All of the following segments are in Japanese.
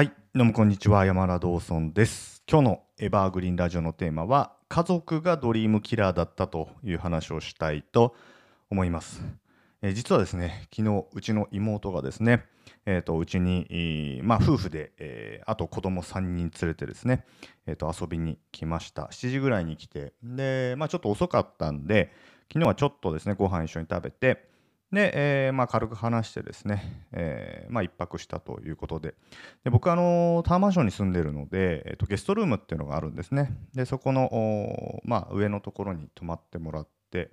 はい、どうもこんにちは、山田道尊です。今日のエバーグリーンラジオのテーマは、家族がドリームキラーだったという話をしたいと思います。え実はですね、昨日、うちの妹がですね、えーとうちに、まあ、夫婦で、えーあと子供3人連れてですね、えーと遊びに来ました。7時ぐらいに来て、で、まあ、ちょっと遅かったんで、昨日はちょっとですね、ご飯一緒に食べて、で、えーまあ、軽く話してですね、えーまあ、一泊したということで、で僕あのタワーマンションに住んでるので、えっとゲストルームっていうのがあるんですね。でそこの、まあ、上のところに泊まってもらって。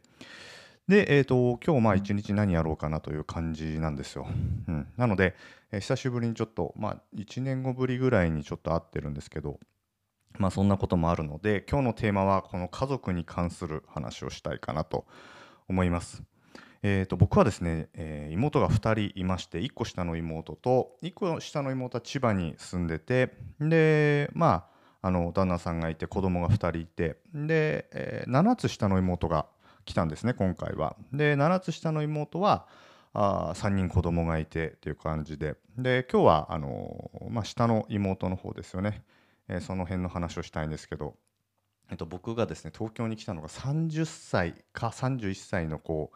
で、えっと今日まあ一日何やろうかなという感じなんですよ、うん、なので、えー久しぶりにちょっとまあ1年後ぶりぐらいにちょっと会ってるんですけどまあそんなこともあるので今日のテーマはこの家族に関する話をしたいかなと思います。えー、と僕はですね、えー妹が2人いまして1個下の妹と1個下の妹は千葉に住んでてでまああの旦那さんがいて子供が2人いてで、えー7つ下の妹が来たんですね今回は。で7つ下の妹はあ3人子供がいてっていう感じで。で今日はあのーまあ、下の妹の方ですよね、えーその辺の話をしたいんですけど、えっと、僕がですね東京に来たのが30歳か31歳の子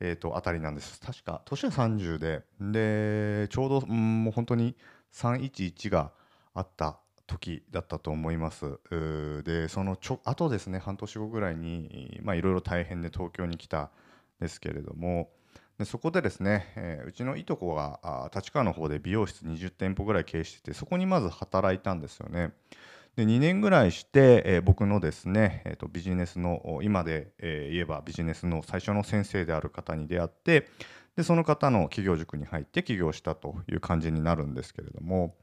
えー、とあたりなんです確か年は30ででちょうど、ん、もう本当に311があった時だったと思いますでそのちょあとですね半年後ぐらいにいろいろ大変で東京に来たんですけれどもでそこでですね、えーうちのいとこが立川の方で美容室20店舗ぐらい経営しててそこにまず働いたんですよね。で2年ぐらいして、えー僕のですね、えーとビジネスの今で、えー言えばビジネスの最初の先生である方に出会ってでその方の企業塾に入って起業したという感じになるんですけれども、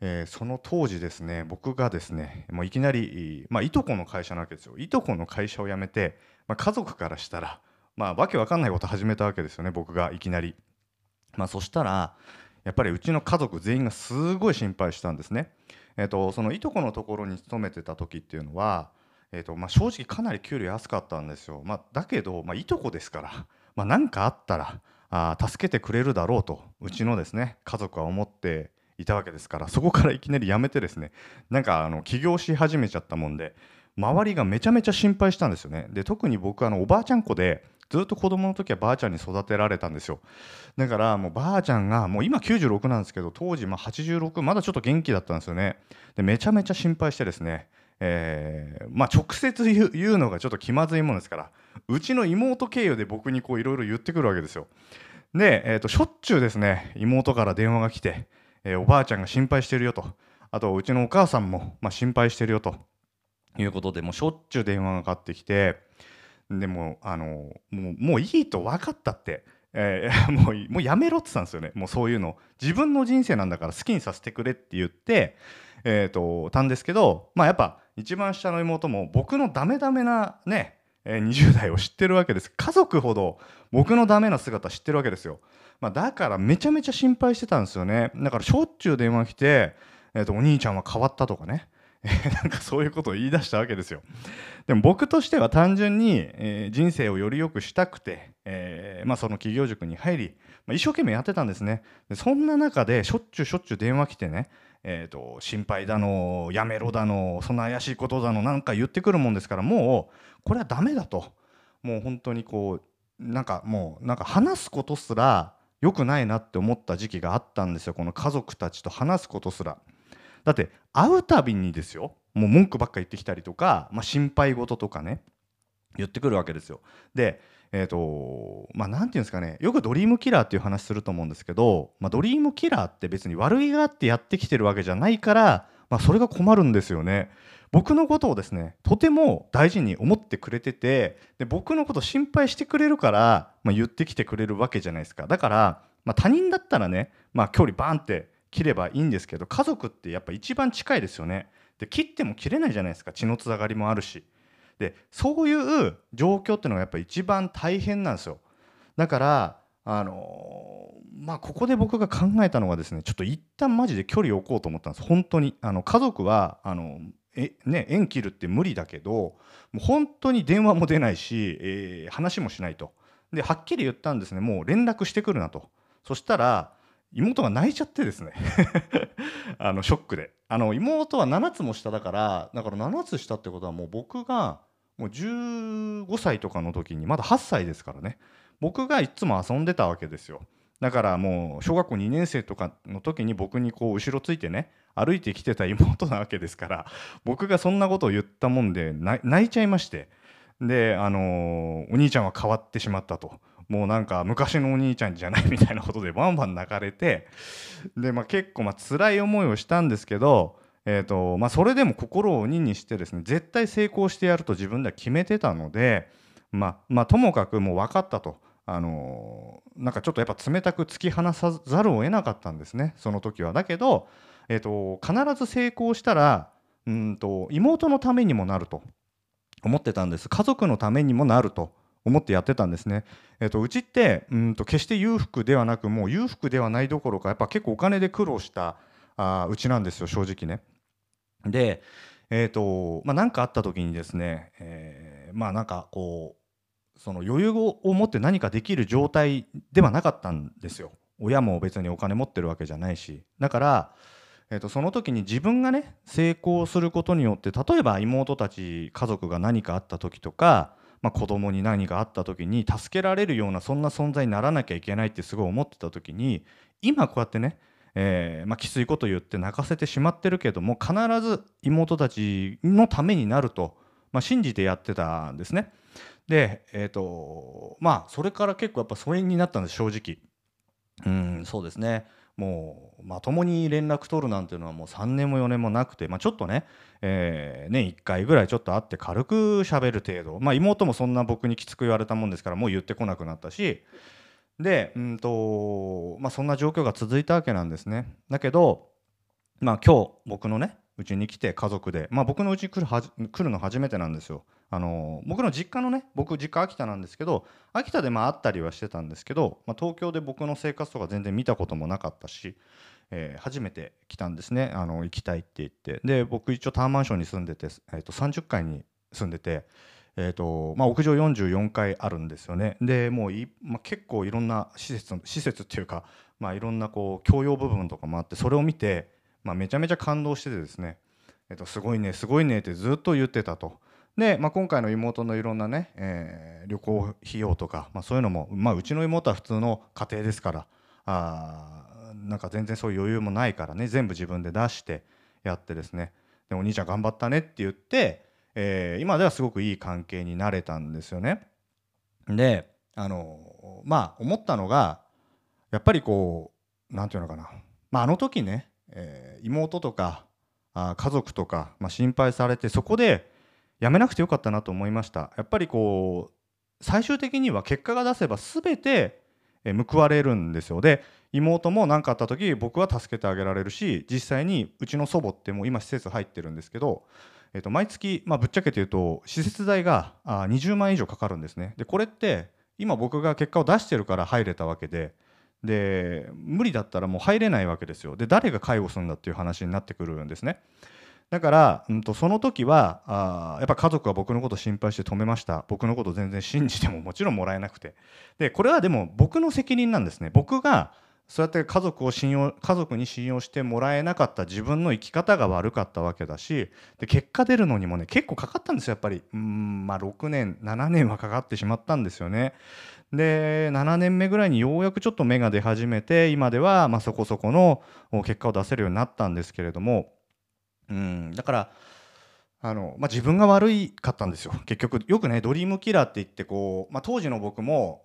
えーその当時ですね僕がですねもういきなり、まあ、いとこの会社なわけですよいとこの会社を辞めて、まあ、家族からしたら、まあ、わけわかんないこと始めたわけですよね僕がいきなり。まあ、そしたらやっぱりうちの家族全員がすごい心配したんですね。えー、とそのいとこのところに勤めてた時っていうのは、えーとまあ、正直かなり給料安かったんですよ。まあ、だけど、まあ、いとこですからまあ、何かあったらあ助けてくれるだろうとうちのですね家族は思っていたわけですからそこからいきなり辞めてですねなんかあの起業し始めちゃったもんで周りがめちゃめちゃ心配したんですよね。で特に僕あのおばあちゃん子でずっと子供の時はばあちゃんに育てられたんですよ。だからもうばあちゃんがもう今96なんですけど当時まあ86まだちょっと元気だったんですよね。でめちゃめちゃ心配してですねえーまあ直接言うのがちょっと気まずいもんですからうちの妹経由で僕にこういろいろ言ってくるわけですよ。で、えー、としょっちゅうですね妹から電話が来て、えーおばあちゃんが心配してるよと。あとうちのお母さんも、まあ、心配してるよということでもうしょっちゅう電話がかかってきてでもあのもうもういいと分かったって、えー もうもうやめろって言ったんですよね。もうそういうの。自分の人生なんだから好きにさせてくれって言って、えー、とたんですけどまあやっぱ一番下の妹も僕のダメダメなね、えー20代を知ってるわけです。家族ほど僕のダメな姿知ってるわけですよ、まあ、だからめちゃめちゃ心配してたんですよね。だからしょっちゅう電話来て、えー、とお兄ちゃんは変わったとかね。なんかそういうことを言い出したわけですよ。でも僕としては単純に、えー人生をより良くしたくて、えーまあ、その企業塾に入り、まあ、一生懸命やってたんですね。でそんな中でしょっちゅうしょっちゅう電話来てね、えー、と心配だのやめろだのそんな怪しいことだのなんか言ってくるもんですからもうこれはダメだともう本当にこうなんかもうなんか話すことすら良くないなって思った時期があったんですよこの家族たちと話すことすら。だって会うたびにですよもう文句ばっか言ってきたりとか、まあ、心配事とかね言ってくるわけですよ。でえーとまあ、ていうんですかねよくドリームキラーっていう話すると思うんですけど、まあ、ドリームキラーって別に悪気があってやってきてるわけじゃないから、まあ、それが困るんですよね。僕のことをですねとても大事に思ってくれててで僕のこと心配してくれるから、まあ、言ってきてくれるわけじゃないですかだから、ま、他人だったらね、ま、距離バーンって切ればいいんですけど家族ってやっぱ一番近いですよね。で切っても切れないじゃないですか。血のつながりもあるし。でそういう状況っていうのがやっぱ一番大変なんですよ。だからあのーまあここで僕が考えたのがですねちょっと一旦マジで距離を置こうと思ったんです。本当に。あの家族はあのえね縁切るって無理だけどもう本当に電話も出ないし、えー話もしないと。ではっきり言ったんですね。もう連絡してくるなと。そしたら妹が泣いちゃってですね。あのショックで。あの妹は7つも下だからだから7つ下ってことはもう僕がもう15歳とかの時にまだ8歳ですからね。僕がいつも遊んでたわけですよ。だからもう小学校2年生とかの時に僕にこう後ろついてね歩いてきてた妹なわけですから僕がそんなことを言ったもんで泣いちゃいまして。であのお兄ちゃんは変わってしまったと。もうなんか昔のお兄ちゃんじゃないみたいなことでバンバン泣かれてで、まあ、結構まあ辛い思いをしたんですけど、えーとまあ、それでも心を鬼にしてですね絶対成功してやると自分では決めてたので、まあ、まあともかくもう分かったと。あのなんかちょっとやっぱ冷たく突き放さざるを得なかったんですねその時は。だけど、えーと、必ず成功したらうんと妹のためにもなると思ってたんです家族のためにもなると思ってやってたんですね。えーと、うちってうんと決して裕福ではなくもう裕福ではないどころかやっぱ結構お金で苦労したあうちなんですよ正直ね。でえーとまあ、何かあった時にですね、えー、まあなんかこうその余裕を持って何かできる状態ではなかったんですよ親も別にお金持ってるわけじゃないしだから、えー、とその時に自分がね成功することによって例えば妹たち家族が何かあった時とか、まあ、子供に何かあった時に助けられるようなそんな存在にならなきゃいけないってすごい思ってた時に今こうやってねえーまあ、きついこと言って泣かせてしまってるけども必ず妹たちのためになると、まあ、信じてやってたんですね。でえっ、ー、とまあそれから結構やっぱ疎遠になったんです正直うんそうですねもうまともに連絡取るなんていうのはもう3年も4年もなくて、まあ、ちょっとね、えー、年1回ぐらいちょっと会って軽く喋る程度、まあ、妹もそんな僕にきつく言われたもんですからもう言ってこなくなったし。でうんと、まあ、そんな状況が続いたわけなんですね。だけど、まあ、今日僕のねうちに来て家族で、まあ、僕のうちに来るは来るの初めてなんですよ。あの僕の実家のね僕実家秋田なんですけど秋田でまあ会ったりはしてたんですけど、まあ、東京で僕の生活とか全然見たこともなかったし、えー、初めて来たんですねあの行きたいって言ってで僕一応タワーマンションに住んでて、えー、と30階に住んでて。えーとまあ、屋上44階あるんですよねでもうい、まあ、結構いろんな施設施設っていうか、まあ、いろんなこう共用部分とかもあってそれを見てまあ、めちゃめちゃ感動しててですね、えっと、すごいねすごいねってずっと言ってたと。で、まあ、今回の妹のいろんなね、えー、旅行費用とか、まあ、そういうのも、まあ、うちの妹は普通の家庭ですからあなんか全然そういう余裕もないからね全部自分で出してやってですねでお兄ちゃん頑張ったねって言って、えー、今ではすごくいい関係になれたんですよね。であのまあ思ったのがやっぱりこう何て言うのかな、まあ、あの時ねえー、妹とかあ家族とか、まあ、心配されてそこでやめなくてよかったなと思いました。やっぱりこう最終的には結果が出せば全て報われるんですよ。で妹も何かあった時僕は助けてあげられるし実際にうちの祖母ってもう今施設入ってるんですけど、えー、と毎月、まあ、ぶっちゃけて言うと施設代があ20万円以上かかるんですね。でこれって今僕が結果を出してるから入れたわけでで無理だったらもう入れないわけですよ。で誰が介護するんだっていう話になってくるんですね。だから、うんと、その時はあやっぱ家族は僕のこと心配して止めました。僕のこと全然信じてももちろんもらえなくて。でこれはでも僕の責任なんですね。僕がそうやって家族を信用家族に信用してもらえなかった自分の生き方が悪かったわけだしで結果出るのにもね結構かかったんですよやっぱり。うんまあ6年7年はかかってしまったんですよね。で7年目ぐらいにようやくちょっと芽が出始めて今ではまそこそこの結果を出せるようになったんですけれどもうんだからあの、まあ、自分が悪かったんですよ。結局よくねドリームキラーって言ってこう、まあ、当時の僕も、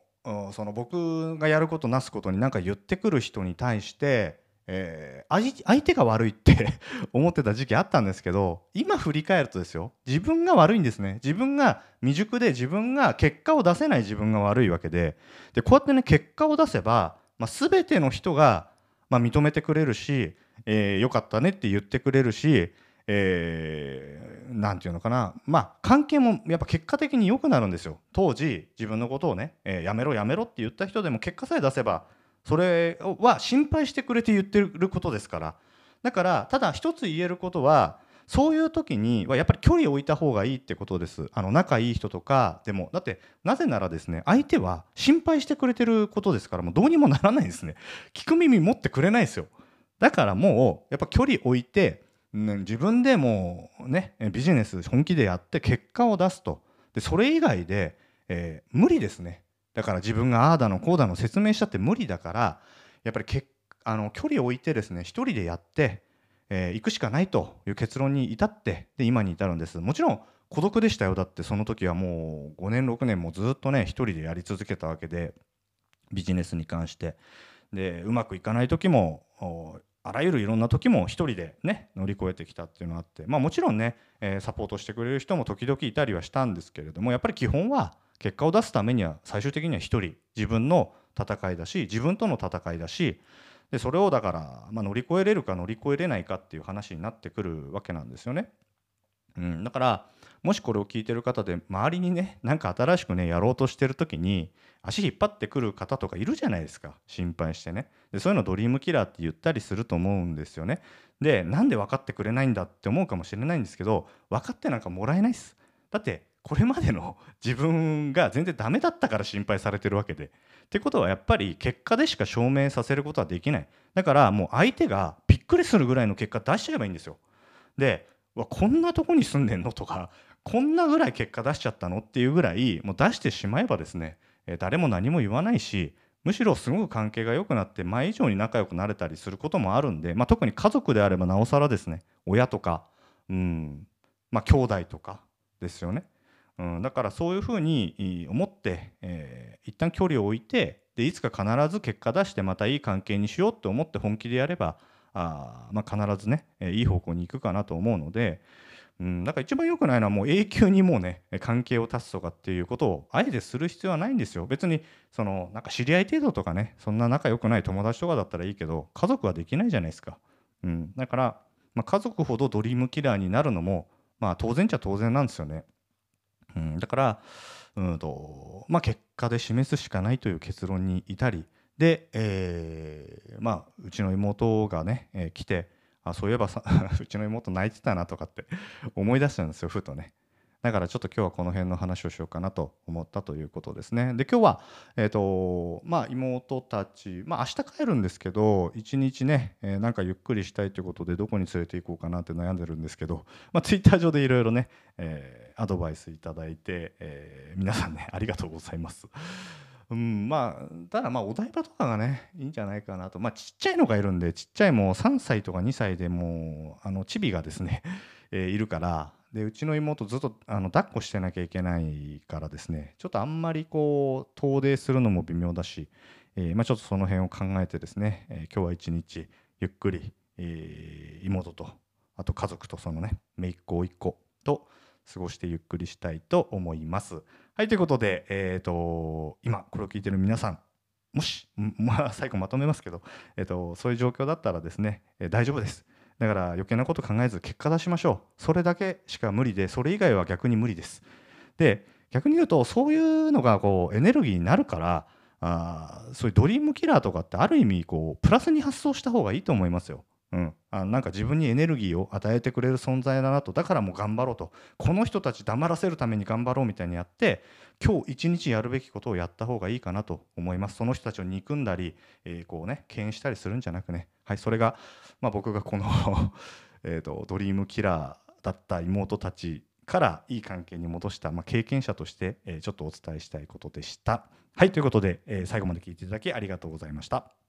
その僕がやることなすことに何か言ってくる人に対してえー、相手が悪いって 思ってた時期あったんですけど今振り返るとですよ自分が悪いんですね。自分が未熟で自分が結果を出せない自分が悪いわけで。でこうやってね結果を出せば、まあ、全ての人が、まあ、認めてくれるし、えー、よかったねって言ってくれるしえー、なんていうのかな。まあ関係もやっぱ結果的に良くなるんですよ。当時自分のことをね、えー、やめろやめろって言った人でも結果さえ出せばそれは心配してくれて言ってることですから。だからただ一つ言えることはそういう時にはやっぱり距離を置いた方がいいってことです。あの仲いい人とかでもだってなぜならですね相手は心配してくれてることですからもうどうにもならないんですね。聞く耳持ってくれないですよ。だからもうやっぱ距離置いて、自分でもうねビジネス本気でやって結果を出すと。でそれ以外で、えー、無理ですね。だから自分がああだのこうだの説明したって無理だからやっぱりけあの距離を置いてですね一人でやって、えー、行くしかないという結論に至ってで今に至るんです。もちろん孤独でしたよ。だってその時はもう5年6年もずっとね一人でやり続けたわけでビジネスに関して。でうまくいかない時もあらゆるいろんな時も一人でね乗り越えてきたっていうのがあってまあもちろんね、え、サポートしてくれる人も時々いたりはしたんですけれどもやっぱり基本は結果を出すためには最終的には一人自分の戦いだし自分との戦いだしでそれをだから、まあ、乗り越えれるか乗り越えれないかっていう話になってくるわけなんですよね。うん、だからもしこれを聞いてる方で周りにね何か新しくねやろうとしてる時に足引っ張ってくる方とかいるじゃないですか。心配してね。でそういうのドリームキラーって言ったりすると思うんですよね。でなんで分かってくれないんだって思うかもしれないんですけど分かってなんかもらえないっす。だってこれまでの 自分が全然ダメだったから心配されてるわけで。ってことはやっぱり結果でしか証明させることはできない。だからもう相手がびっくりするぐらいの結果出しちゃえばいいんですよ。でわこんなとこに住んでんのとかこんなぐらい結果出しちゃったのっていうぐらいもう出してしまえばですね、誰も何も言わないしむしろすごく関係が良くなって前以上に仲良くなれたりすることもあるんで、まあ、特に家族であればなおさらですね親とかうんまあ兄弟とかですよね、うん、だからそういうふうに思って、えー、一旦距離を置いてでいつか必ず結果出してまたいい関係にしようって思って本気でやればあ、まあ、必ずね、いい方向に行くかなと思うので、うん、だから一番良くないのはもう永久にもうね関係を断つとかっていうことをあえてする必要はないんですよ。別にそのなんか知り合い程度とかねそんな仲良くない友達とかだったらいいけど家族はできないじゃないですか、うん、だから、まあ、家族ほどドリームキラーになるのもまあ当然っちゃ当然なんですよね、うん、だからうんとまあ結果で示すしかないという結論に至りで、えー、まあうちの妹がね、えー、来てあそういえばさ うちの妹泣いてたなとかって 思い出したんですよふとね。だからちょっと今日はこの辺の話をしようかなと思ったということですね。で今日はえっ、ー、とまあ妹たちまあ明日帰るんですけど一日ね、えー、なんかゆっくりしたいということでどこに連れて行こうかなって悩んでるんですけどまあツイッター上でいろいろね、えー、アドバイスいただいて、え、皆さんねありがとうございます。うん、まあただまあお台場とかがねいいんじゃないかなと。まあちっちゃいのがいるんでちっちゃいもう3歳とか2歳でもうあのチビがですね、えー、いるから。でうちの妹ずっとあの抱っこしてなきゃいけないからですね。ちょっとあんまりこう遠出するのも微妙だし、えーまあ、ちょっとその辺を考えてですね、えー、今日は一日ゆっくり、えー、妹とあと家族とそのね姪っ子甥っ子と過ごしてゆっくりしたいと思います。はい、ということで、えーと、今これを聞いてる皆さんもし、まあ、最後まとめますけど、えーと、そういう状況だったらですね、えー、大丈夫です。だから余計なこと考えず結果出しましょう。それだけしか無理で、それ以外は逆に無理です。で、逆に言うと、そういうのがこうエネルギーになるから、あそういうドリームキラーとかってある意味こうプラスに発想した方がいいと思いますよ。うん、あなんか自分にエネルギーを与えてくれる存在だなと。だからもう頑張ろうと。この人たち黙らせるために頑張ろうみたいにやって今日一日やるべきことをやった方がいいかなと思います。その人たちを憎んだり、えー、こうね敬遠したりするんじゃなくね。はいそれが、まあ、僕がこの えとドリームキラーだった妹たちからいい関係に戻した、まあ、経験者として、えー、ちょっとお伝えしたいことでした。はいということで、えー、最後まで聞いていただきありがとうございました。